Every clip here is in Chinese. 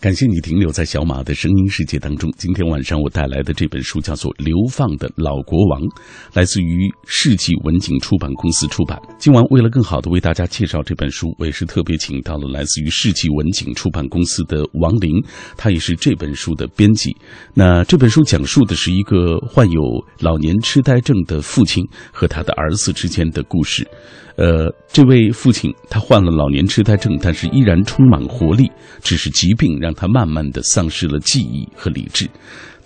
感谢你停留在小马的声音世界当中。今天晚上我带来的这本书叫做《流放的老国王》，来自于世纪文景出版公司出版。今晚为了更好的为大家介绍这本书，我也是特别请到了来自于世纪文景出版公司的王林，他也是这本书的编辑。那这本书讲述的是一个患有老年痴呆症的父亲和他的儿子之间的故事。呃，这位父亲他患了老年痴呆症，但是依然充满活力，只是疾病让他慢慢的丧失了记忆和理智。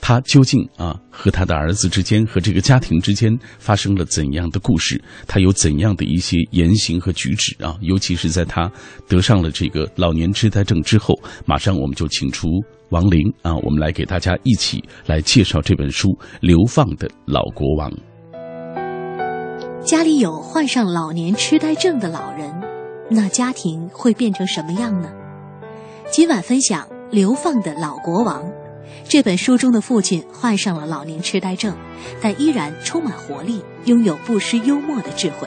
他究竟啊和他的儿子之间和这个家庭之间发生了怎样的故事？他有怎样的一些言行和举止啊？尤其是在他得上了这个老年痴呆症之后，马上我们就请出王林啊，我们来给大家一起来介绍这本书《流放的老国王》。家里有患上老年痴呆症的老人，那家庭会变成什么样呢？今晚分享《流放的老国王》这本书中的父亲患上了老年痴呆症，但依然充满活力，拥有不失幽默的智慧。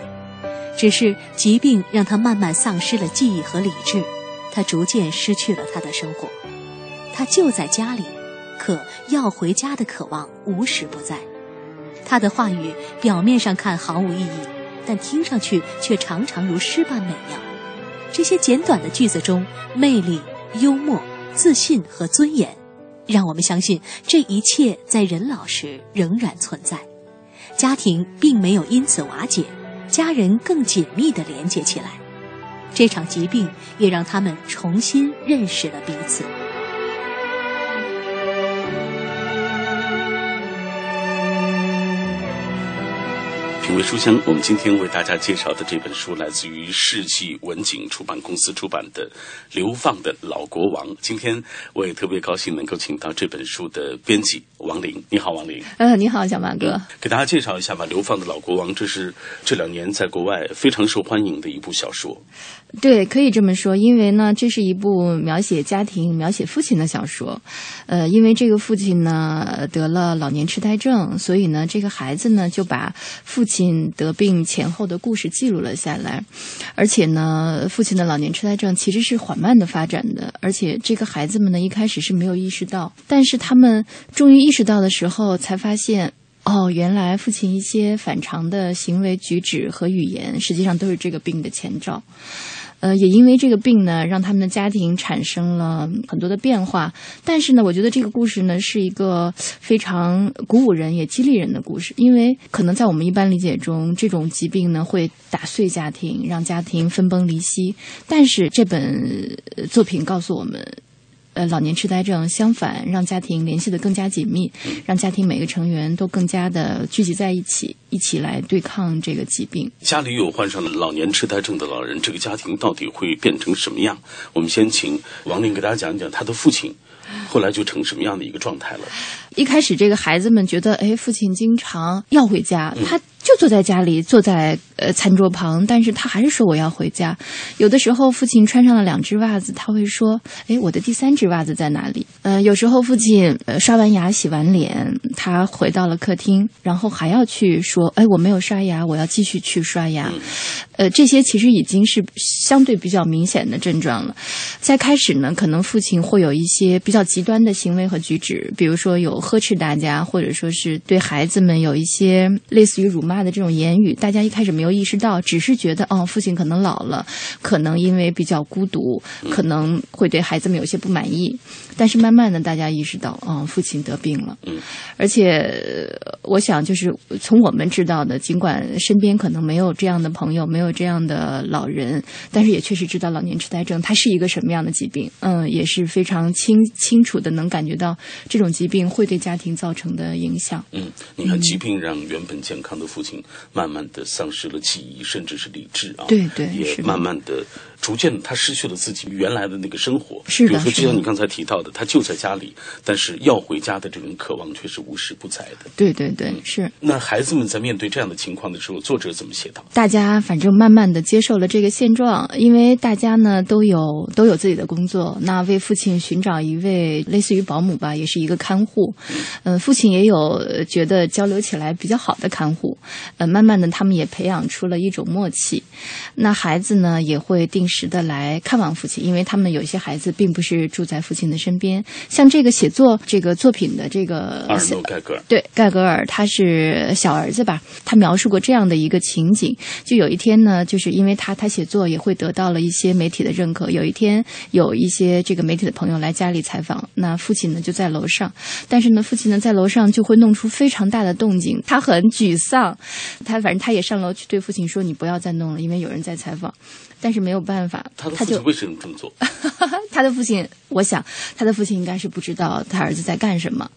只是疾病让他慢慢丧失了记忆和理智，他逐渐失去了他的生活。他就在家里，可要回家的渴望无时不在。他的话语表面上看毫无意义，但听上去却常常如诗般美妙。这些简短的句子中，魅力、幽默、自信和尊严，让我们相信这一切在人老时仍然存在。家庭并没有因此瓦解，家人更紧密地连接起来。这场疾病也让他们重新认识了彼此。品味书香，我们今天为大家介绍的这本书来自于世纪文景出版公司出版的《流放的老国王》。今天我也特别高兴能够请到这本书的编辑王林。你好，王林。嗯，你好，小马哥。给大家介绍一下吧，《流放的老国王》这是这两年在国外非常受欢迎的一部小说。对，可以这么说，因为呢，这是一部描写家庭、描写父亲的小说。呃，因为这个父亲呢得了老年痴呆症，所以呢，这个孩子呢就把父亲得病前后的故事记录了下来。而且呢，父亲的老年痴呆症其实是缓慢的发展的，而且这个孩子们呢一开始是没有意识到，但是他们终于意识到的时候，才发现。哦，原来父亲一些反常的行为举止和语言，实际上都是这个病的前兆。呃，也因为这个病呢，让他们的家庭产生了很多的变化。但是呢，我觉得这个故事呢，是一个非常鼓舞人也激励人的故事。因为可能在我们一般理解中，这种疾病呢会打碎家庭，让家庭分崩离析。但是这本作品告诉我们。呃，老年痴呆症相反，让家庭联系的更加紧密，让家庭每个成员都更加的聚集在一起，一起来对抗这个疾病。家里有患上了老年痴呆症的老人，这个家庭到底会变成什么样？我们先请王林给大家讲一讲他的父亲，后来就成什么样的一个状态了。一开始，这个孩子们觉得，哎，父亲经常要回家，他就坐在家里，坐在呃餐桌旁，但是他还是说我要回家。有的时候，父亲穿上了两只袜子，他会说，哎，我的第三只袜子在哪里？呃，有时候父亲呃刷完牙、洗完脸，他回到了客厅，然后还要去说，哎，我没有刷牙，我要继续去刷牙。呃，这些其实已经是相对比较明显的症状了。在开始呢，可能父亲会有一些比较极端的行为和举止，比如说有呵斥大家，或者说是对孩子们有一些类似于辱骂的这种言语。大家一开始没有意识到，只是觉得哦，父亲可能老了，可能因为比较孤独，可能会对孩子们有些不满意。但是慢慢的，大家意识到，哦，父亲得病了。嗯，而且我想，就是从我们知道的，尽管身边可能没有这样的朋友，没有这样的老人，但是也确实知道老年痴呆症它是一个什么样的疾病。嗯，也是非常清清楚的能感觉到这种疾病会对家庭造成的影响。嗯，你看疾病让原本健康的父亲亲慢慢的丧失了记忆，甚至是理智啊，对对，也慢慢的。逐渐，他失去了自己原来的那个生活。是的，比如说，就像你刚才提到的，他就在家里，但是要回家的这种渴望却是无时不在的。对对对，是。那孩子们在面对这样的情况的时候，作者怎么写的？大家反正慢慢的接受了这个现状，因为大家呢都有都有自己的工作，那为父亲寻找一位类似于保姆吧，也是一个看护。嗯，父亲也有觉得交流起来比较好的看护。呃，慢慢的，他们也培养出了一种默契。那孩子呢，也会定。时的来看望父亲，因为他们有一些孩子并不是住在父亲的身边。像这个写作这个作品的这个阿尔诺盖格尔，对盖格尔，他是小儿子吧？他描述过这样的一个情景：就有一天呢，就是因为他他写作也会得到了一些媒体的认可。有一天有一些这个媒体的朋友来家里采访，那父亲呢就在楼上，但是呢父亲呢在楼上就会弄出非常大的动静，他很沮丧。他反正他也上楼去对父亲说：“你不要再弄了，因为有人在采访。”但是没有办法，他的父亲为什么这么做？他的父亲，我想他的父亲应该是不知道他儿子在干什么，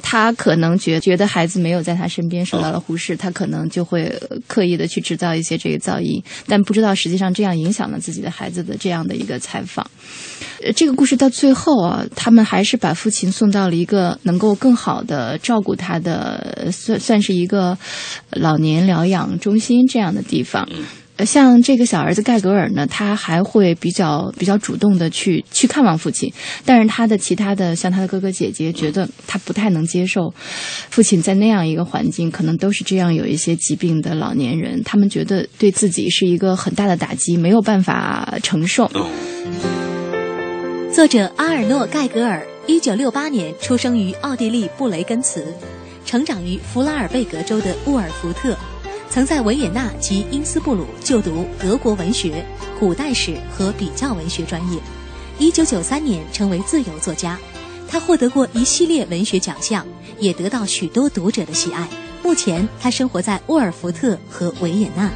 他可能觉觉得孩子没有在他身边受到了忽视，他可能就会刻意的去制造一些这个噪音，但不知道实际上这样影响了自己的孩子的这样的一个采访。呃，这个故事到最后啊，他们还是把父亲送到了一个能够更好的照顾他的，算算是一个老年疗养中心这样的地方。像这个小儿子盖格尔呢，他还会比较比较主动的去去看望父亲，但是他的其他的像他的哥哥姐姐觉得他不太能接受父亲在那样一个环境，可能都是这样有一些疾病的老年人，他们觉得对自己是一个很大的打击，没有办法承受。作者阿尔诺盖格尔，一九六八年出生于奥地利布雷根茨，成长于弗拉尔贝格州的沃尔福特。曾在维也纳及因斯布鲁就读德国文学、古代史和比较文学专业。一九九三年成为自由作家，他获得过一系列文学奖项，也得到许多读者的喜爱。目前他生活在沃尔福特和维也纳。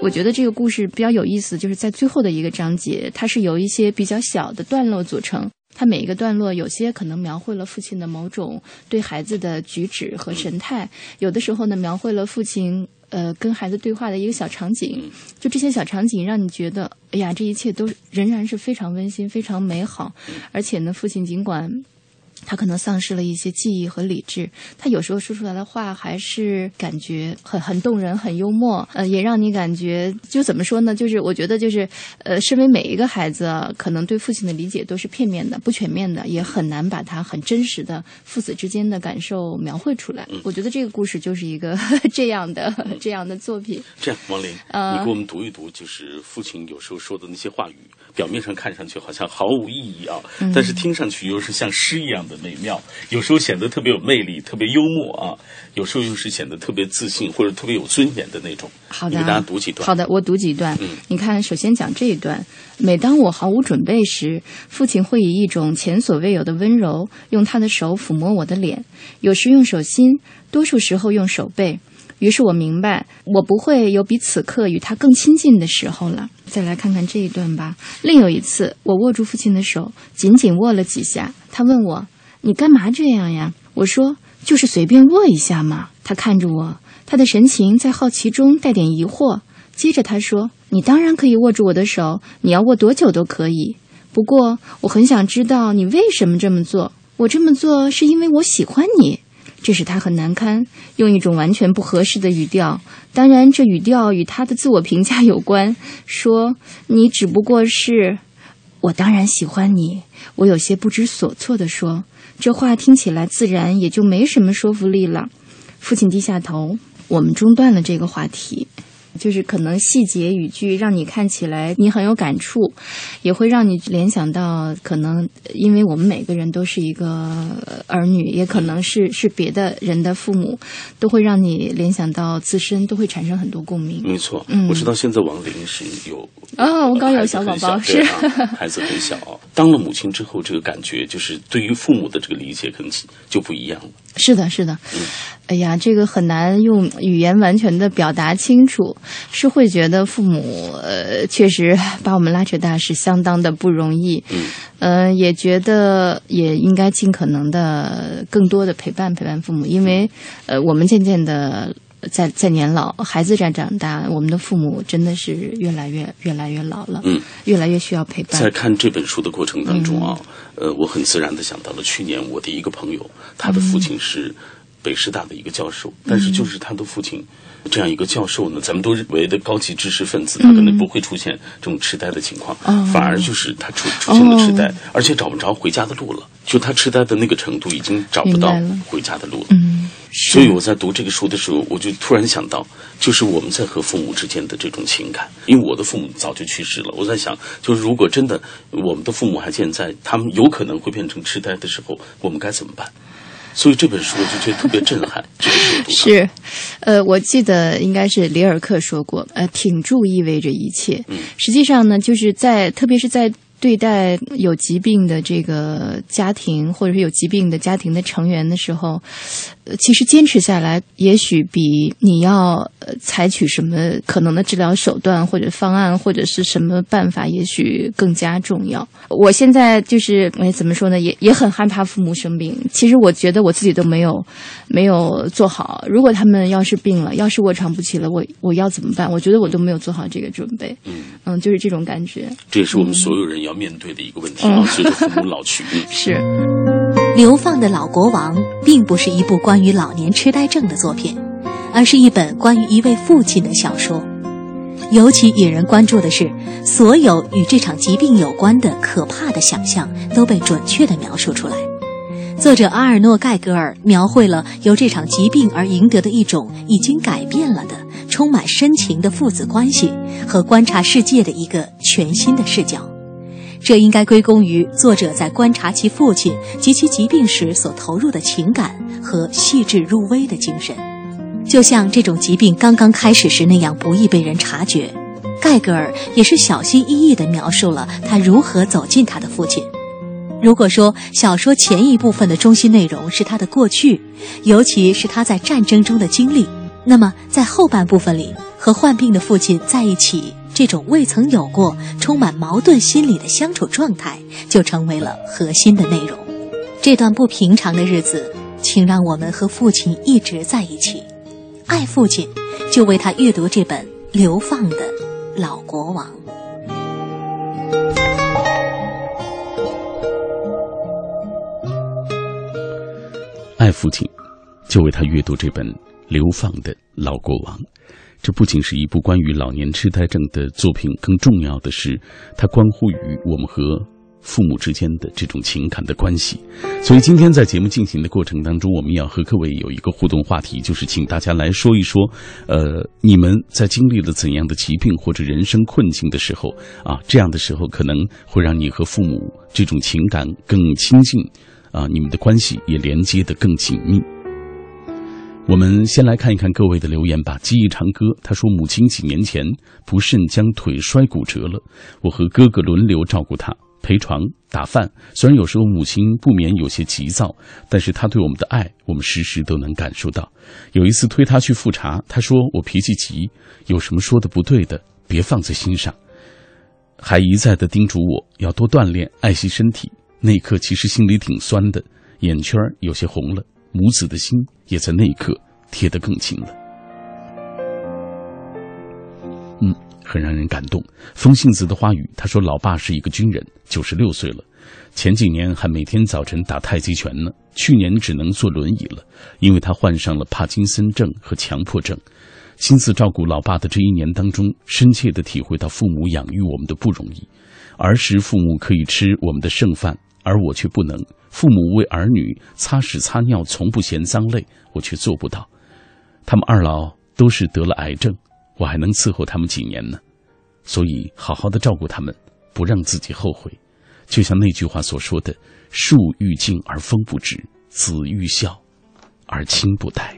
我觉得这个故事比较有意思，就是在最后的一个章节，它是由一些比较小的段落组成。他每一个段落，有些可能描绘了父亲的某种对孩子的举止和神态，有的时候呢，描绘了父亲呃跟孩子对话的一个小场景。就这些小场景，让你觉得，哎呀，这一切都仍然是非常温馨、非常美好。而且呢，父亲尽管。他可能丧失了一些记忆和理智，他有时候说出来的话还是感觉很很动人、很幽默，呃，也让你感觉就怎么说呢？就是我觉得就是，呃，身为每一个孩子，可能对父亲的理解都是片面的、不全面的，也很难把他很真实的父子之间的感受描绘出来。我觉得这个故事就是一个 这样的这样的作品。这样，王林，你给我们读一读，就是父亲有时候说的那些话语。表面上看上去好像毫无意义啊，但是听上去又是像诗一样的美妙。有时候显得特别有魅力，特别幽默啊；有时候又是显得特别自信或者特别有尊严的那种。好的，你给大家读几段。好的，我读几段。嗯，你看，首先讲这一段：每当我毫无准备时，父亲会以一种前所未有的温柔，用他的手抚摸我的脸，有时用手心，多数时候用手背。于是我明白，我不会有比此刻与他更亲近的时候了。再来看看这一段吧。另有一次，我握住父亲的手，紧紧握了几下。他问我：“你干嘛这样呀？”我说：“就是随便握一下嘛。”他看着我，他的神情在好奇中带点疑惑。接着他说：“你当然可以握住我的手，你要握多久都可以。不过我很想知道你为什么这么做。我这么做是因为我喜欢你。”这使他很难堪，用一种完全不合适的语调。当然，这语调与他的自我评价有关。说：“你只不过是……我当然喜欢你。”我有些不知所措地说：“这话听起来自然，也就没什么说服力了。”父亲低下头，我们中断了这个话题。就是可能细节语句让你看起来你很有感触，也会让你联想到可能因为我们每个人都是一个儿女，也可能是是别的人的父母，都会让你联想到自身，都会产生很多共鸣。没错，嗯，我知道现在王林是有哦，我刚有小宝宝，是孩子很小，当了母亲之后，这个感觉就是对于父母的这个理解可能就不一样了。是的，是的，哎呀，这个很难用语言完全的表达清楚。是会觉得父母呃确实把我们拉扯大是相当的不容易，嗯，呃，也觉得也应该尽可能的更多的陪伴陪伴父母，因为呃我们渐渐的。在在年老，孩子在长大，我们的父母真的是越来越越来越老了，嗯，越来越需要陪伴。在看这本书的过程当中啊，呃，我很自然的想到了去年我的一个朋友，他的父亲是北师大的一个教授，但是就是他的父亲这样一个教授呢，咱们都认为的高级知识分子，他可能不会出现这种痴呆的情况，反而就是他出出现了痴呆，而且找不着回家的路了，就他痴呆的那个程度，已经找不到回家的路了。嗯。所以我在读这个书的时候，我就突然想到，就是我们在和父母之间的这种情感。因为我的父母早就去世了，我在想，就是如果真的我们的父母还健在，他们有可能会变成痴呆的时候，我们该怎么办？所以这本书我就觉得特别震撼。是，呃，我记得应该是里尔克说过，呃，挺住意味着一切。嗯，实际上呢，就是在特别是在。对待有疾病的这个家庭，或者是有疾病的家庭的成员的时候，呃，其实坚持下来，也许比你要采取什么可能的治疗手段或者方案，或者是什么办法，也许更加重要。我现在就是哎，怎么说呢？也也很害怕父母生病。其实我觉得我自己都没有没有做好。如果他们要是病了，要是卧床不起了，我我要怎么办？我觉得我都没有做好这个准备。嗯嗯，就是这种感觉。这也是我们所有人要。面对的一个问题啊，随着父母老去，是《流放的老国王》并不是一部关关于老年痴呆症的作品，而是一本关于一位父亲的小说。尤其引人关注的是，所有与这场疾病有关的可怕的想象都被准确地描述出来。作者阿尔诺·盖格尔描绘了由这场疾病而赢得的一种已经改变了的、充满深情的父子关系和观察世界的一个全新的视角。这应该归功于作者在观察其父亲及其疾病时所投入的情感和细致入微的精神，就像这种疾病刚刚开始时那样不易被人察觉。盖格尔也是小心翼翼地描述了他如何走进他的父亲。如果说小说前一部分的中心内容是他的过去，尤其是他在战争中的经历，那么在后半部分里和患病的父亲在一起。这种未曾有过、充满矛盾心理的相处状态，就成为了核心的内容。这段不平常的日子，请让我们和父亲一直在一起，爱父亲，就为他阅读这本《流放的老国王》。爱父亲，就为他阅读这本《流放的老国王》。这不仅是一部关于老年痴呆症的作品，更重要的是，它关乎于我们和父母之间的这种情感的关系。所以，今天在节目进行的过程当中，我们要和各位有一个互动话题，就是请大家来说一说，呃，你们在经历了怎样的疾病或者人生困境的时候啊，这样的时候可能会让你和父母这种情感更亲近，啊，你们的关系也连接的更紧密。我们先来看一看各位的留言吧。记忆长歌他说：“母亲几年前不慎将腿摔骨折了，我和哥哥轮流照顾她，陪床、打饭。虽然有时候母亲不免有些急躁，但是她对我们的爱，我们时时都能感受到。有一次推她去复查，她说我脾气急，有什么说的不对的，别放在心上，还一再的叮嘱我要多锻炼，爱惜身体。那一刻其实心里挺酸的，眼圈有些红了。”母子的心也在那一刻贴得更近了。嗯，很让人感动。风信子的花语，他说：“老爸是一个军人，九十六岁了，前几年还每天早晨打太极拳呢。去年只能坐轮椅了，因为他患上了帕金森症和强迫症。亲自照顾老爸的这一年当中，深切的体会到父母养育我们的不容易。儿时父母可以吃我们的剩饭。”而我却不能，父母为儿女擦屎擦尿，从不嫌脏累，我却做不到。他们二老都是得了癌症，我还能伺候他们几年呢？所以，好好的照顾他们，不让自己后悔。就像那句话所说的：“树欲静而风不止，子欲孝而亲不待。”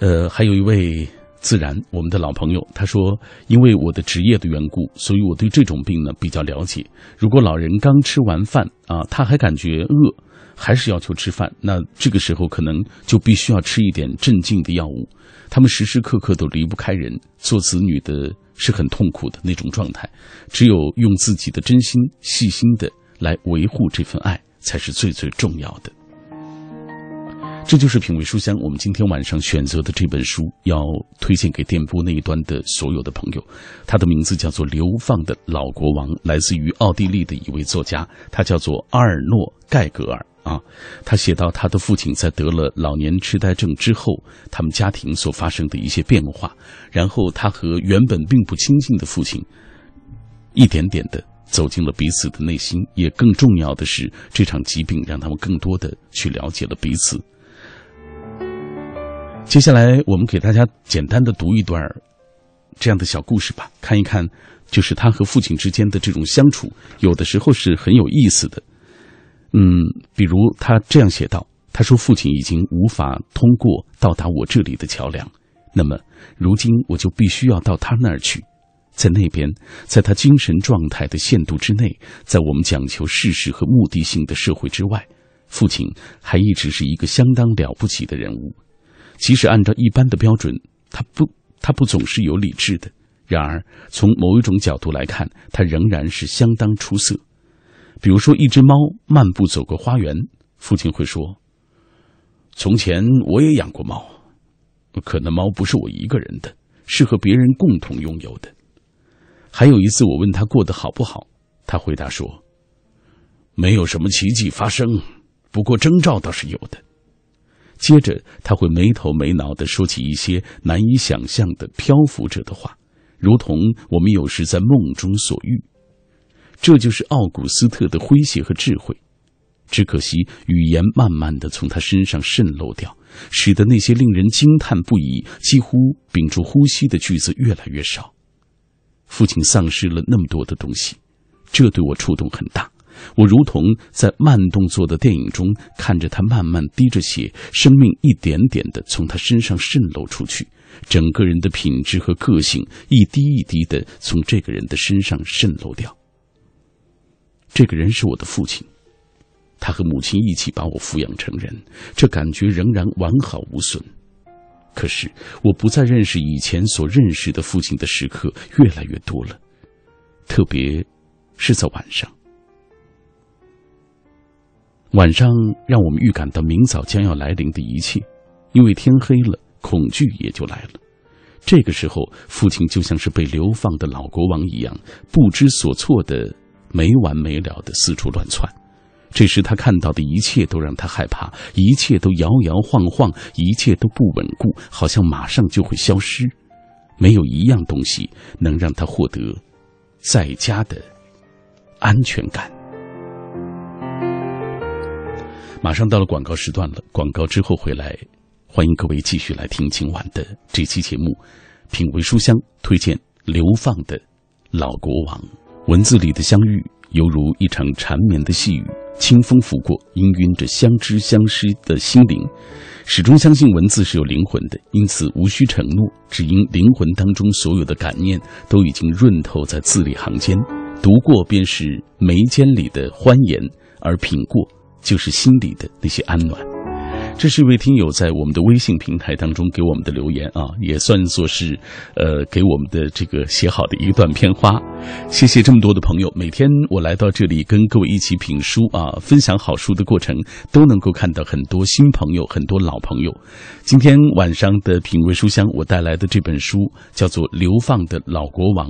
呃，还有一位。自然，我们的老朋友他说，因为我的职业的缘故，所以我对这种病呢比较了解。如果老人刚吃完饭啊，他还感觉饿，还是要求吃饭，那这个时候可能就必须要吃一点镇静的药物。他们时时刻刻都离不开人，做子女的是很痛苦的那种状态，只有用自己的真心、细心的来维护这份爱，才是最最重要的。这就是品味书香，我们今天晚上选择的这本书，要推荐给电波那一端的所有的朋友。他的名字叫做《流放的老国王》，来自于奥地利的一位作家，他叫做阿尔诺·盖格尔啊。他写到他的父亲在得了老年痴呆症之后，他们家庭所发生的一些变化，然后他和原本并不亲近的父亲，一点点的走进了彼此的内心。也更重要的是，这场疾病让他们更多的去了解了彼此。接下来，我们给大家简单的读一段这样的小故事吧，看一看，就是他和父亲之间的这种相处，有的时候是很有意思的。嗯，比如他这样写道：“他说，父亲已经无法通过到达我这里的桥梁，那么如今我就必须要到他那儿去，在那边，在他精神状态的限度之内，在我们讲求事实和目的性的社会之外，父亲还一直是一个相当了不起的人物。”即使按照一般的标准，他不，他不总是有理智的。然而，从某一种角度来看，他仍然是相当出色。比如说，一只猫漫步走过花园，父亲会说：“从前我也养过猫，可那猫不是我一个人的，是和别人共同拥有的。”还有一次，我问他过得好不好，他回答说：“没有什么奇迹发生，不过征兆倒是有的。”接着，他会没头没脑地说起一些难以想象的漂浮着的话，如同我们有时在梦中所遇。这就是奥古斯特的诙谐和智慧。只可惜，语言慢慢地从他身上渗漏掉，使得那些令人惊叹不已、几乎屏住呼吸的句子越来越少。父亲丧失了那么多的东西，这对我触动很大。我如同在慢动作的电影中看着他慢慢滴着血，生命一点点的从他身上渗漏出去，整个人的品质和个性一滴一滴的从这个人的身上渗漏掉。这个人是我的父亲，他和母亲一起把我抚养成人，这感觉仍然完好无损。可是我不再认识以前所认识的父亲的时刻越来越多了，特别是在晚上。晚上让我们预感到明早将要来临的一切，因为天黑了，恐惧也就来了。这个时候，父亲就像是被流放的老国王一样，不知所措的、没完没了的四处乱窜。这时他看到的一切都让他害怕，一切都摇摇晃晃，一切都不稳固，好像马上就会消失。没有一样东西能让他获得在家的安全感。马上到了广告时段了，广告之后回来，欢迎各位继续来听今晚的这期节目，品味书香推荐流放的老国王。文字里的相遇，犹如一场缠绵的细雨，清风拂过，氤氲着相知相识的心灵。始终相信文字是有灵魂的，因此无需承诺，只因灵魂当中所有的感念都已经润透在字里行间，读过便是眉间里的欢颜，而品过。就是心里的那些安暖。这是一位听友在我们的微信平台当中给我们的留言啊，也算作是，呃，给我们的这个写好的一段片花。谢谢这么多的朋友，每天我来到这里跟各位一起品书啊，分享好书的过程，都能够看到很多新朋友，很多老朋友。今天晚上的品味书香，我带来的这本书叫做《流放的老国王》。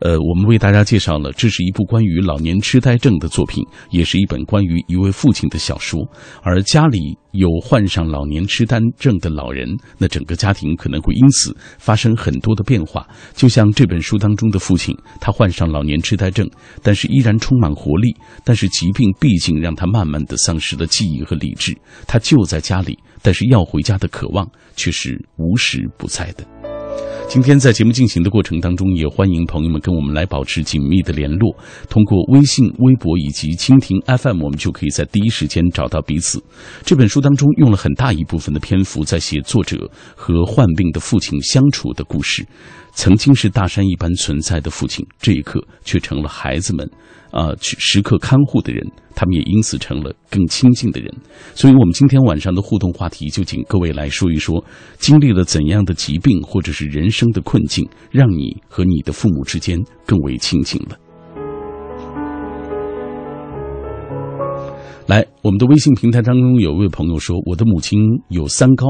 呃，我们为大家介绍了，这是一部关于老年痴呆症的作品，也是一本关于一位父亲的小说。而家里有患上老年痴呆症的老人，那整个家庭可能会因此发生很多的变化。就像这本书当中的父亲，他患上老年痴呆症，但是依然充满活力。但是疾病毕竟让他慢慢的丧失了记忆和理智。他就在家里，但是要回家的渴望却是无时不在的。今天在节目进行的过程当中，也欢迎朋友们跟我们来保持紧密的联络。通过微信、微博以及蜻蜓 FM，我们就可以在第一时间找到彼此。这本书当中用了很大一部分的篇幅在写作者和患病的父亲相处的故事。曾经是大山一般存在的父亲，这一刻却成了孩子们。啊，去时刻看护的人，他们也因此成了更亲近的人。所以，我们今天晚上的互动话题，就请各位来说一说，经历了怎样的疾病或者是人生的困境，让你和你的父母之间更为亲近了。来，我们的微信平台当中有一位朋友说，我的母亲有三高。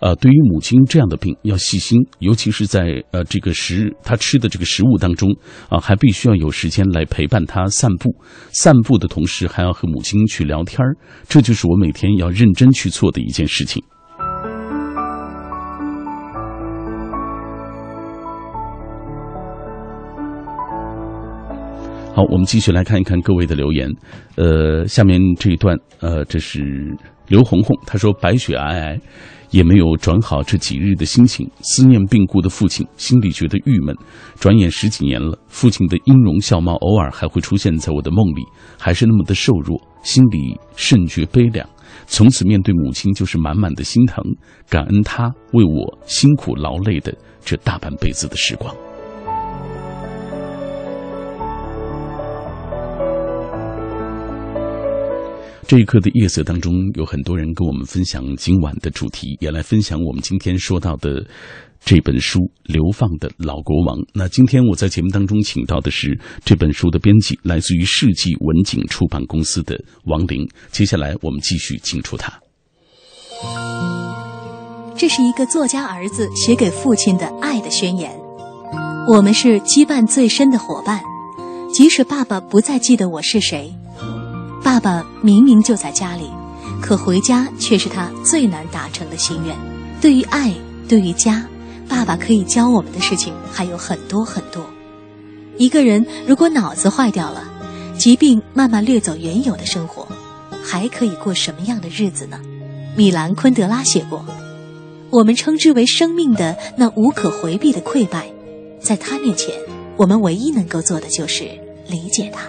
呃，对于母亲这样的病要细心，尤其是在呃这个食她吃的这个食物当中啊，还必须要有时间来陪伴她散步。散步的同时还要和母亲去聊天儿这就是我每天要认真去做的一件事情。好，我们继续来看一看各位的留言。呃，下面这一段，呃，这是刘红红，她说：“白雪皑皑。”也没有转好这几日的心情，思念病故的父亲，心里觉得郁闷。转眼十几年了，父亲的音容笑貌偶尔还会出现在我的梦里，还是那么的瘦弱，心里甚觉悲凉。从此面对母亲就是满满的心疼，感恩她为我辛苦劳累的这大半辈子的时光。这一刻的夜色当中，有很多人跟我们分享今晚的主题，也来分享我们今天说到的这本书《流放的老国王》。那今天我在节目当中请到的是这本书的编辑，来自于世纪文景出版公司的王玲。接下来我们继续请出他。这是一个作家儿子写给父亲的爱的宣言。我们是羁绊最深的伙伴，即使爸爸不再记得我是谁。爸爸明明就在家里，可回家却是他最难达成的心愿。对于爱，对于家，爸爸可以教我们的事情还有很多很多。一个人如果脑子坏掉了，疾病慢慢掠走原有的生活，还可以过什么样的日子呢？米兰昆德拉写过：“我们称之为生命的那无可回避的溃败，在他面前，我们唯一能够做的就是理解他。”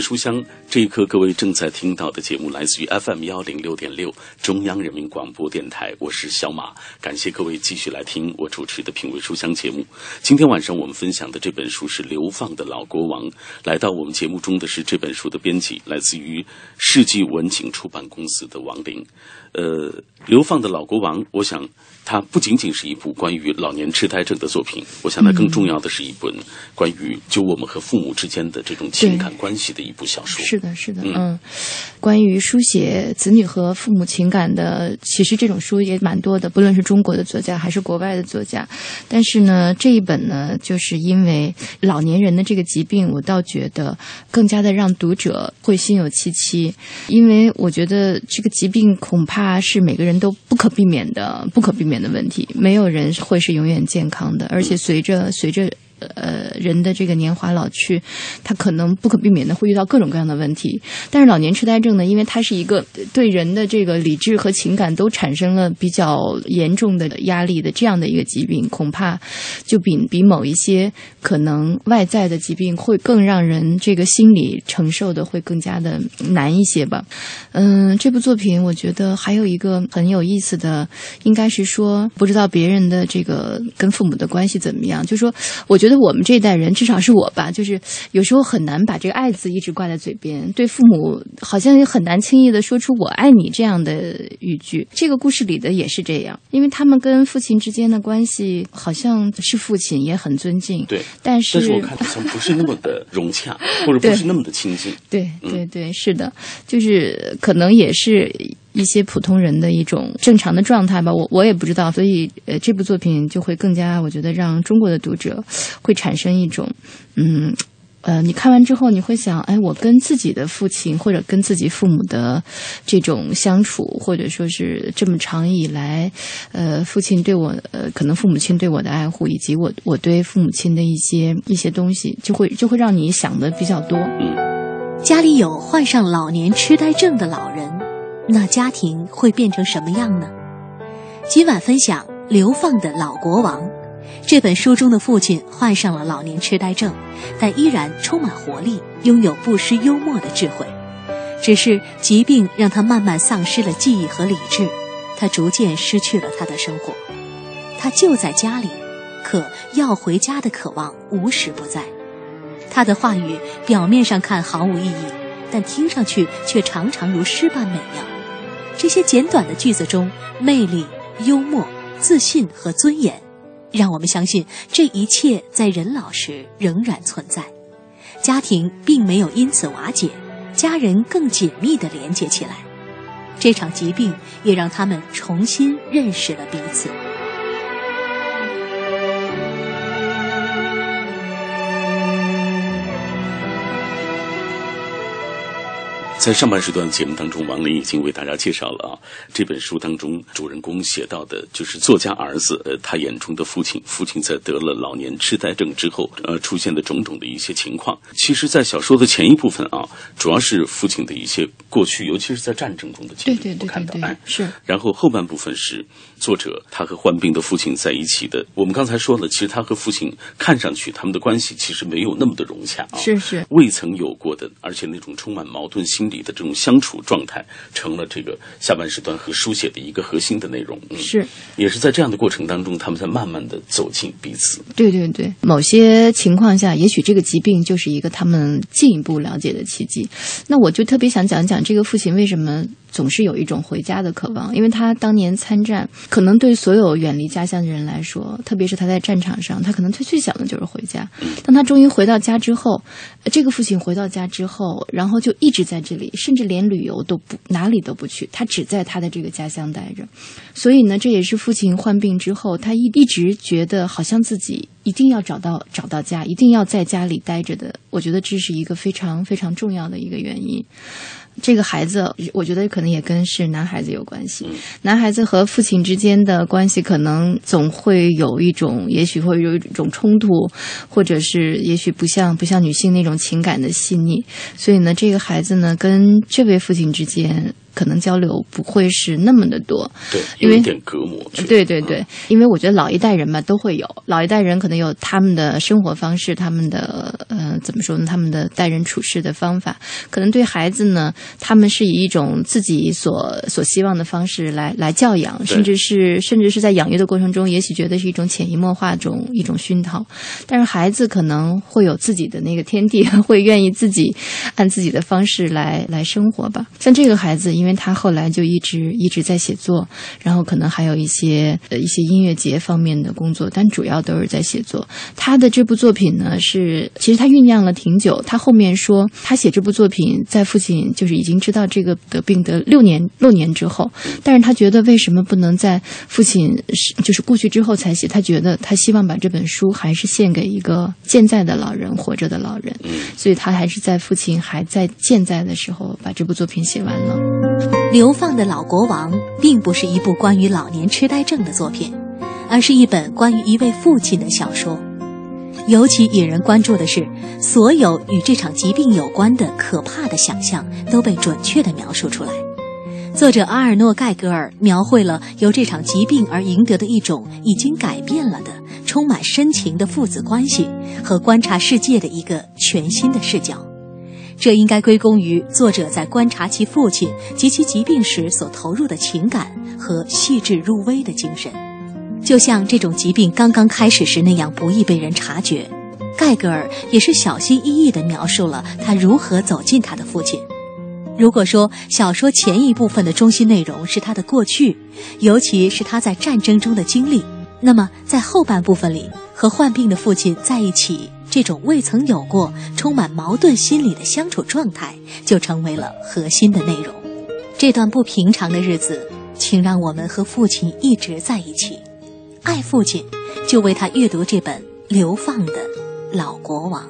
为书香这一刻，各位正在听到的节目来自于 FM 幺零六点六中央人民广播电台，我是小马，感谢各位继续来听我主持的品味书香节目。今天晚上我们分享的这本书是《流放的老国王》，来到我们节目中的是这本书的编辑，来自于世纪文景出版公司的王林。呃，《流放的老国王》，我想。它不仅仅是一部关于老年痴呆症的作品，我想它更重要的是一本关于就我们和父母之间的这种情感关系的一部小说。是的，是的，嗯，关于书写子女和父母情感的，其实这种书也蛮多的，不论是中国的作家还是国外的作家。但是呢，这一本呢，就是因为老年人的这个疾病，我倒觉得更加的让读者会心有戚戚，因为我觉得这个疾病恐怕是每个人都不可避免的，不可避。免的问题，没有人会是永远健康的，而且随着随着。呃，人的这个年华老去，他可能不可避免的会遇到各种各样的问题。但是老年痴呆症呢，因为它是一个对人的这个理智和情感都产生了比较严重的压力的这样的一个疾病，恐怕就比比某一些可能外在的疾病会更让人这个心理承受的会更加的难一些吧。嗯，这部作品我觉得还有一个很有意思的，应该是说不知道别人的这个跟父母的关系怎么样，就说我觉得。我们这一代人，至少是我吧，就是有时候很难把这个“爱”字一直挂在嘴边，对父母好像也很难轻易的说出“我爱你”这样的语句。这个故事里的也是这样，因为他们跟父亲之间的关系好像是父亲也很尊敬，对，但是但是我看好像不是那么的融洽，或者不是那么的亲近。对对对，是的，就是可能也是。一些普通人的一种正常的状态吧，我我也不知道，所以呃，这部作品就会更加，我觉得让中国的读者会产生一种，嗯，呃，你看完之后，你会想，哎，我跟自己的父亲或者跟自己父母的这种相处，或者说是这么长以来，呃，父亲对我，呃，可能父母亲对我的爱护，以及我我对父母亲的一些一些东西，就会就会让你想的比较多。嗯，家里有患上老年痴呆症的老人，那家庭会变成什么样呢？今晚分享《流放的老国王》。这本书中的父亲患上了老年痴呆症，但依然充满活力，拥有不失幽默的智慧。只是疾病让他慢慢丧失了记忆和理智，他逐渐失去了他的生活。他就在家里，可要回家的渴望无时不在。他的话语表面上看毫无意义，但听上去却常常如诗般美妙。这些简短的句子中，魅力、幽默、自信和尊严。让我们相信，这一切在人老时仍然存在，家庭并没有因此瓦解，家人更紧密地连接起来。这场疾病也让他们重新认识了彼此。在上半时段节目当中，王林已经为大家介绍了啊，这本书当中主人公写到的，就是作家儿子，呃，他眼中的父亲，父亲在得了老年痴呆症之后，呃，出现的种种的一些情况。其实，在小说的前一部分啊，主要是父亲的一些过去，尤其是在战争中的经历，对对对看到，哎，是。然后后半部分是作者他和患病的父亲在一起的。我们刚才说了，其实他和父亲看上去他们的关系其实没有那么的融洽啊，是是，未曾有过的，而且那种充满矛盾心。理的这种相处状态，成了这个下半时段和书写的一个核心的内容。嗯是，也是在这样的过程当中，他们才慢慢的走进彼此。对对对，某些情况下，也许这个疾病就是一个他们进一步了解的契机。那我就特别想讲讲这个父亲为什么。总是有一种回家的渴望，因为他当年参战，可能对所有远离家乡的人来说，特别是他在战场上，他可能最最想的就是回家。当他终于回到家之后，这个父亲回到家之后，然后就一直在这里，甚至连旅游都不哪里都不去，他只在他的这个家乡待着。所以呢，这也是父亲患病之后，他一一直觉得好像自己一定要找到找到家，一定要在家里待着的。我觉得这是一个非常非常重要的一个原因。这个孩子，我觉得可能也跟是男孩子有关系。男孩子和父亲之间的关系，可能总会有一种，也许会有一种冲突，或者是也许不像不像女性那种情感的细腻。所以呢，这个孩子呢，跟这位父亲之间。可能交流不会是那么的多，对，有一点隔膜。对对对，因为我觉得老一代人嘛都会有，老一代人可能有他们的生活方式，他们的呃怎么说呢？他们的待人处事的方法，可能对孩子呢，他们是以一种自己所所希望的方式来来教养，甚至是甚至是在养育的过程中，也许觉得是一种潜移默化中一种熏陶。但是孩子可能会有自己的那个天地，会愿意自己按自己的方式来来生活吧。像这个孩子。因为他后来就一直一直在写作，然后可能还有一些呃一些音乐节方面的工作，但主要都是在写作。他的这部作品呢，是其实他酝酿了挺久。他后面说，他写这部作品在父亲就是已经知道这个得病得六年六年之后，但是他觉得为什么不能在父亲就是过去之后才写？他觉得他希望把这本书还是献给一个健在的老人，活着的老人，所以他还是在父亲还在健在的时候把这部作品写完了。流放的老国王并不是一部关于老年痴呆症的作品，而是一本关于一位父亲的小说。尤其引人关注的是，所有与这场疾病有关的可怕的想象都被准确地描述出来。作者阿尔诺·盖格尔描绘了由这场疾病而赢得的一种已经改变了的、充满深情的父子关系和观察世界的一个全新的视角。这应该归功于作者在观察其父亲及其疾病时所投入的情感和细致入微的精神，就像这种疾病刚刚开始时那样不易被人察觉。盖格尔也是小心翼翼地描述了他如何走进他的父亲。如果说小说前一部分的中心内容是他的过去，尤其是他在战争中的经历，那么在后半部分里和患病的父亲在一起。这种未曾有过、充满矛盾心理的相处状态，就成为了核心的内容。这段不平常的日子，请让我们和父亲一直在一起，爱父亲，就为他阅读这本《流放的老国王》。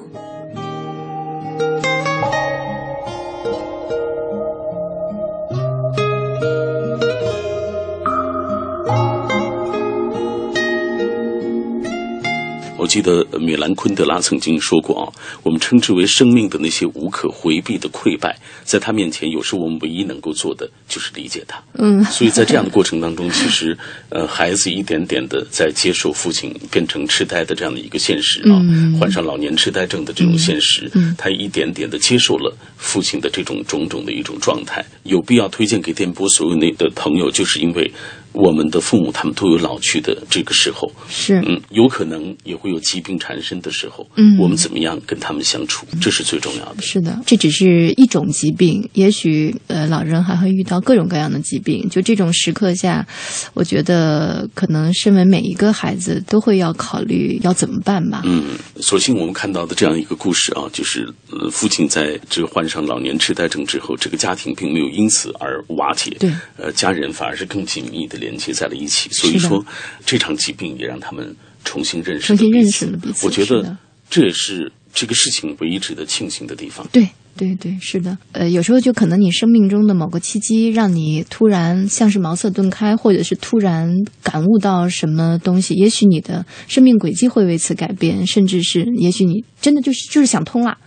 记得米兰昆德拉曾经说过啊，我们称之为生命的那些无可回避的溃败，在他面前，有时候我们唯一能够做的就是理解他。嗯，所以在这样的过程当中，其实呃，孩子一点点的在接受父亲变成痴呆的这样的一个现实啊，患上老年痴呆症的这种现实，他一点点的接受了父亲的这种种种的一种状态。有必要推荐给电波所有那的朋友，就是因为。我们的父母他们都有老去的这个时候，是嗯，有可能也会有疾病缠身的时候，嗯，我们怎么样跟他们相处，这是最重要的。是的，这只是一种疾病，也许呃，老人还会遇到各种各样的疾病。就这种时刻下，我觉得可能身为每一个孩子都会要考虑要怎么办吧。嗯，所幸我们看到的这样一个故事啊，就是呃，父亲在这患上老年痴呆症之后，这个家庭并没有因此而瓦解，对，呃，家人反而是更紧密的。连接在了一起，所以说这场疾病也让他们重新认识，重新认识了彼此。我觉得这也是这个事情唯一值得庆幸的地方。对。对对是的，呃，有时候就可能你生命中的某个契机，让你突然像是茅塞顿开，或者是突然感悟到什么东西，也许你的生命轨迹会为此改变，甚至是也许你真的就是就是想通了，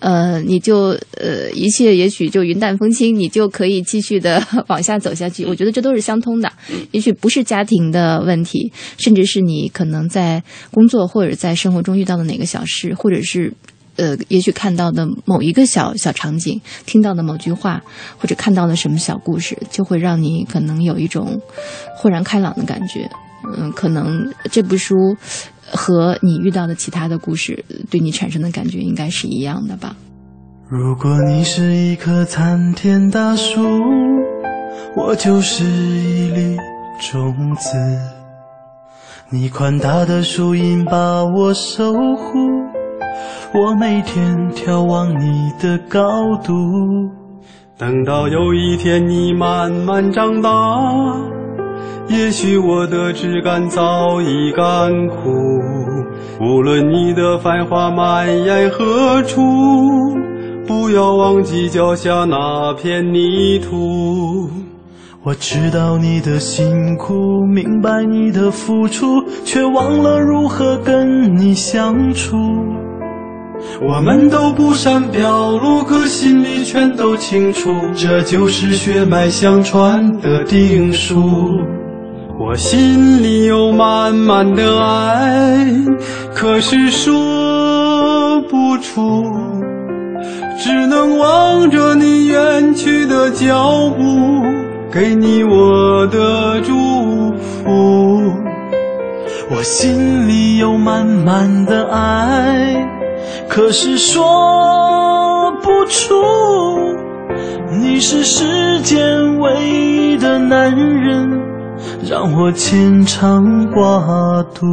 呃，你就呃一切也许就云淡风轻，你就可以继续的往下走下去。我觉得这都是相通的，也许不是家庭的问题，甚至是你可能在工作或者在生活中遇到的哪个小事，或者是。呃，也许看到的某一个小小场景，听到的某句话，或者看到的什么小故事，就会让你可能有一种豁然开朗的感觉。嗯，可能这部书和你遇到的其他的故事对你产生的感觉应该是一样的吧。如果你是一棵参天大树，我就是一粒种子，你宽大的树荫把我守护。我每天眺望你的高度，等到有一天你慢慢长大，也许我的枝干早已干枯。无论你的繁华蔓延何处，不要忘记脚下那片泥土。我知道你的辛苦，明白你的付出，却忘了如何跟你相处。我们都不善表露，可心里全都清楚，这就是血脉相传的定数。我心里有满满的爱，可是说不出，只能望着你远去的脚步，给你我的祝福。我心里有满满的爱。可是说不出，你是世间唯一的男人，让我牵肠挂肚。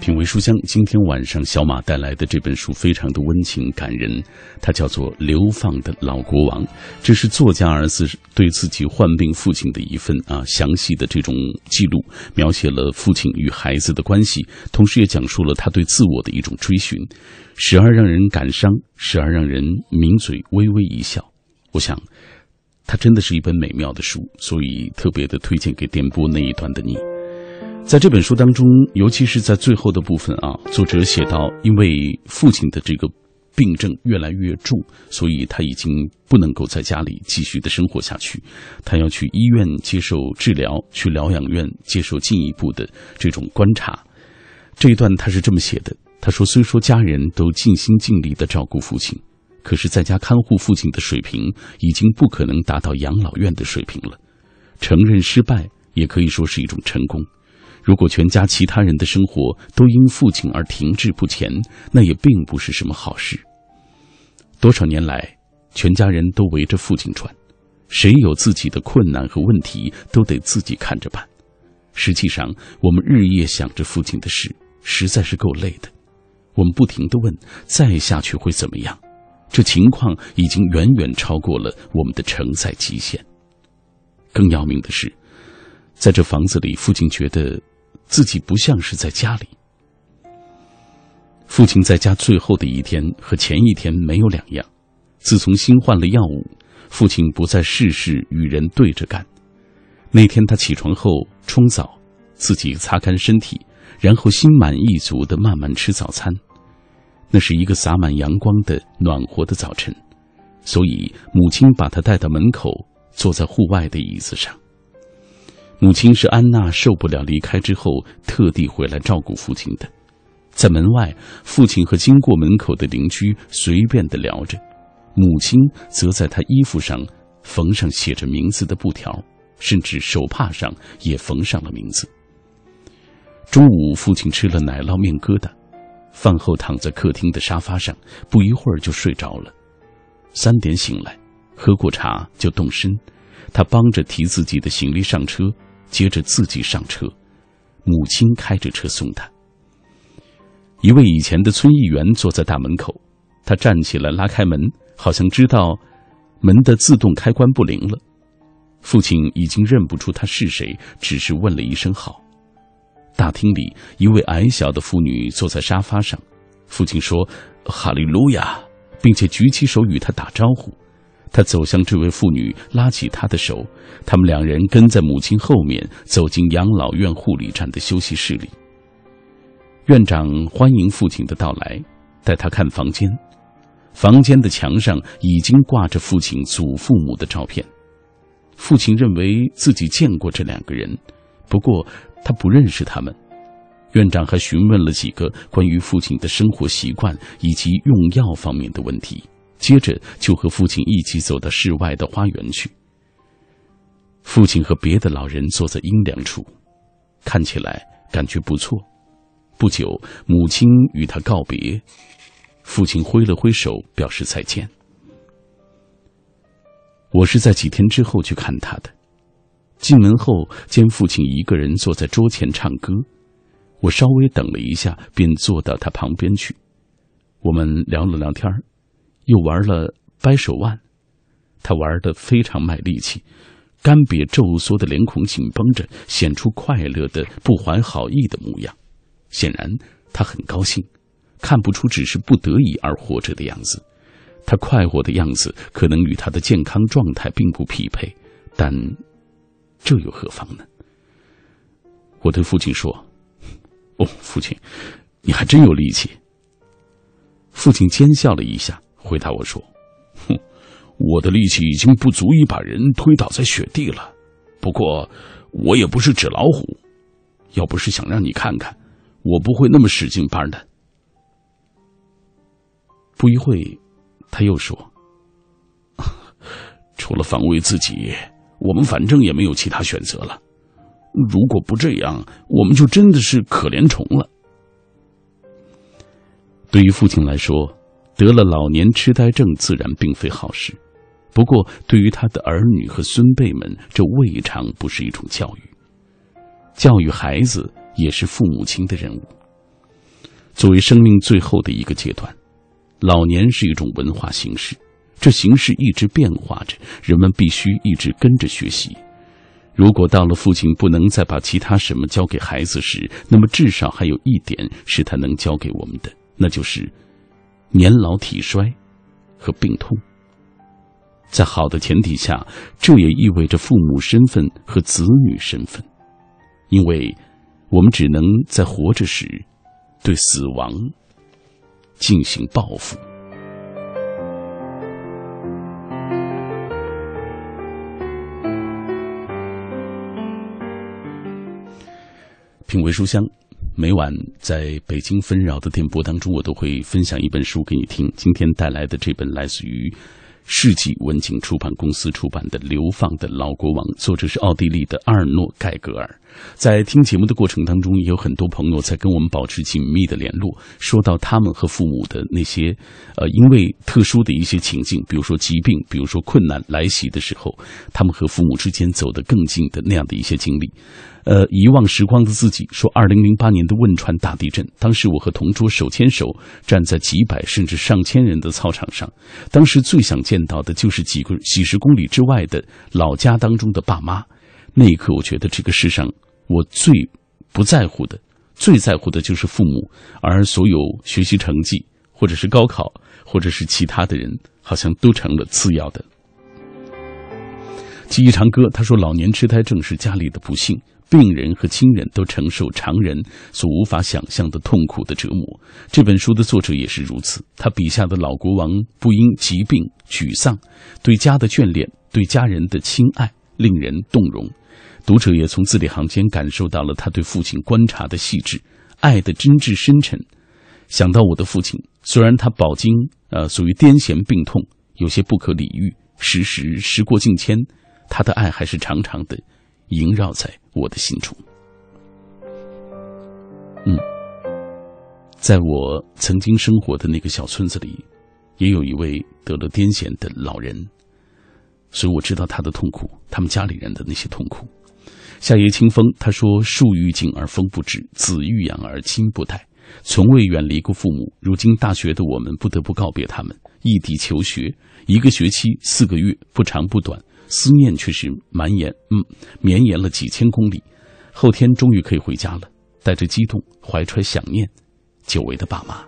品味书香，今天晚上小马带来的这本书非常的温情感人，它叫做《流放的老国王》，这是作家儿子对自己患病父亲的一份啊详细的这种记录，描写了父亲与孩子的关系，同时也讲述了他对自我的一种追寻，时而让人感伤，时而让人抿嘴微微一笑。我想，它真的是一本美妙的书，所以特别的推荐给电波那一端的你。在这本书当中，尤其是在最后的部分啊，作者写到，因为父亲的这个病症越来越重，所以他已经不能够在家里继续的生活下去，他要去医院接受治疗，去疗养院接受进一步的这种观察。这一段他是这么写的：他说，虽说家人都尽心尽力的照顾父亲，可是在家看护父亲的水平已经不可能达到养老院的水平了。承认失败也可以说是一种成功。如果全家其他人的生活都因父亲而停滞不前，那也并不是什么好事。多少年来，全家人都围着父亲转，谁有自己的困难和问题，都得自己看着办。实际上，我们日夜想着父亲的事，实在是够累的。我们不停的问：再下去会怎么样？这情况已经远远超过了我们的承载极限。更要命的是，在这房子里，父亲觉得。自己不像是在家里。父亲在家最后的一天和前一天没有两样。自从新换了药物，父亲不再事事与人对着干。那天他起床后冲澡，自己擦干身体，然后心满意足的慢慢吃早餐。那是一个洒满阳光的暖和的早晨，所以母亲把他带到门口，坐在户外的椅子上。母亲是安娜受不了离开之后，特地回来照顾父亲的。在门外，父亲和经过门口的邻居随便的聊着，母亲则在他衣服上缝上写着名字的布条，甚至手帕上也缝上了名字。中午，父亲吃了奶酪面疙瘩。饭后躺在客厅的沙发上，不一会儿就睡着了。三点醒来，喝过茶就动身。他帮着提自己的行李上车，接着自己上车。母亲开着车送他。一位以前的村议员坐在大门口，他站起来拉开门，好像知道门的自动开关不灵了。父亲已经认不出他是谁，只是问了一声好。大厅里，一位矮小的妇女坐在沙发上。父亲说：“哈利路亚，并且举起手与他打招呼。他走向这位妇女，拉起她的手。他们两人跟在母亲后面，走进养老院护理站的休息室里。院长欢迎父亲的到来，带他看房间。房间的墙上已经挂着父亲祖父母的照片。父亲认为自己见过这两个人，不过。他不认识他们。院长还询问了几个关于父亲的生活习惯以及用药方面的问题，接着就和父亲一起走到室外的花园去。父亲和别的老人坐在阴凉处，看起来感觉不错。不久，母亲与他告别，父亲挥了挥手表示再见。我是在几天之后去看他的。进门后，见父亲一个人坐在桌前唱歌，我稍微等了一下，便坐到他旁边去。我们聊了聊天儿又玩了掰手腕。他玩的非常卖力气，干瘪皱缩的脸孔紧绷着，显出快乐的不怀好意的模样。显然他很高兴，看不出只是不得已而活着的样子。他快活的样子可能与他的健康状态并不匹配，但。这又何妨呢？我对父亲说：“哦，父亲，你还真有力气。”父亲奸笑了一下，回答我说：“哼，我的力气已经不足以把人推倒在雪地了。不过，我也不是纸老虎，要不是想让你看看，我不会那么使劲般的。”不一会，他又说：“除了防卫自己。”我们反正也没有其他选择了。如果不这样，我们就真的是可怜虫了。对于父亲来说，得了老年痴呆症自然并非好事。不过，对于他的儿女和孙辈们，这未尝不是一种教育。教育孩子也是父母亲的任务。作为生命最后的一个阶段，老年是一种文化形式。这形式一直变化着，人们必须一直跟着学习。如果到了父亲不能再把其他什么交给孩子时，那么至少还有一点是他能教给我们的，那就是年老体衰和病痛。在好的前提下，这也意味着父母身份和子女身份，因为我们只能在活着时对死亡进行报复。品味书香，每晚在北京纷扰的电波当中，我都会分享一本书给你听。今天带来的这本来自于世纪文景出版公司出版的《流放的老国王》，作者是奥地利的阿尔诺·盖格尔。在听节目的过程当中，也有很多朋友在跟我们保持紧密的联络，说到他们和父母的那些，呃，因为特殊的一些情境，比如说疾病，比如说困难来袭的时候，他们和父母之间走得更近的那样的一些经历。呃，遗忘时光的自己说，二零零八年的汶川大地震，当时我和同桌手牵手站在几百甚至上千人的操场上，当时最想见到的就是几个几十公里之外的老家当中的爸妈。那一刻，我觉得这个世上我最不在乎的、最在乎的就是父母，而所有学习成绩，或者是高考，或者是其他的人，好像都成了次要的。记忆长歌他说，老年痴呆症是家里的不幸。病人和亲人都承受常人所无法想象的痛苦的折磨。这本书的作者也是如此。他笔下的老国王不因疾病沮丧，对家的眷恋，对家人的亲爱，令人动容。读者也从字里行间感受到了他对父亲观察的细致，爱的真挚深沉。想到我的父亲，虽然他饱经呃属于癫痫病痛，有些不可理喻，时时时过境迁，他的爱还是长长的。萦绕在我的心中。嗯，在我曾经生活的那个小村子里，也有一位得了癫痫的老人，所以我知道他的痛苦，他们家里人的那些痛苦。夏夜清风他说：“树欲静而风不止，子欲养而亲不待。从未远离过父母，如今大学的我们不得不告别他们，异地求学，一个学期四个月，不长不短。”思念却是蔓延，嗯，绵延了几千公里。后天终于可以回家了，带着激动，怀揣想念，久违的爸妈，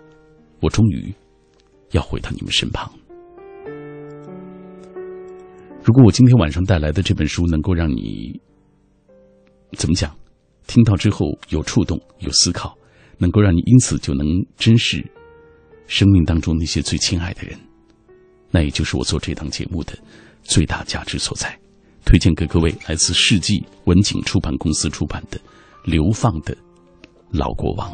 我终于要回到你们身旁。如果我今天晚上带来的这本书能够让你怎么讲，听到之后有触动、有思考，能够让你因此就能珍视生命当中那些最亲爱的人，那也就是我做这档节目的。最大价值所在，推荐给各位来自世纪文景出版公司出版的《流放的老国王》。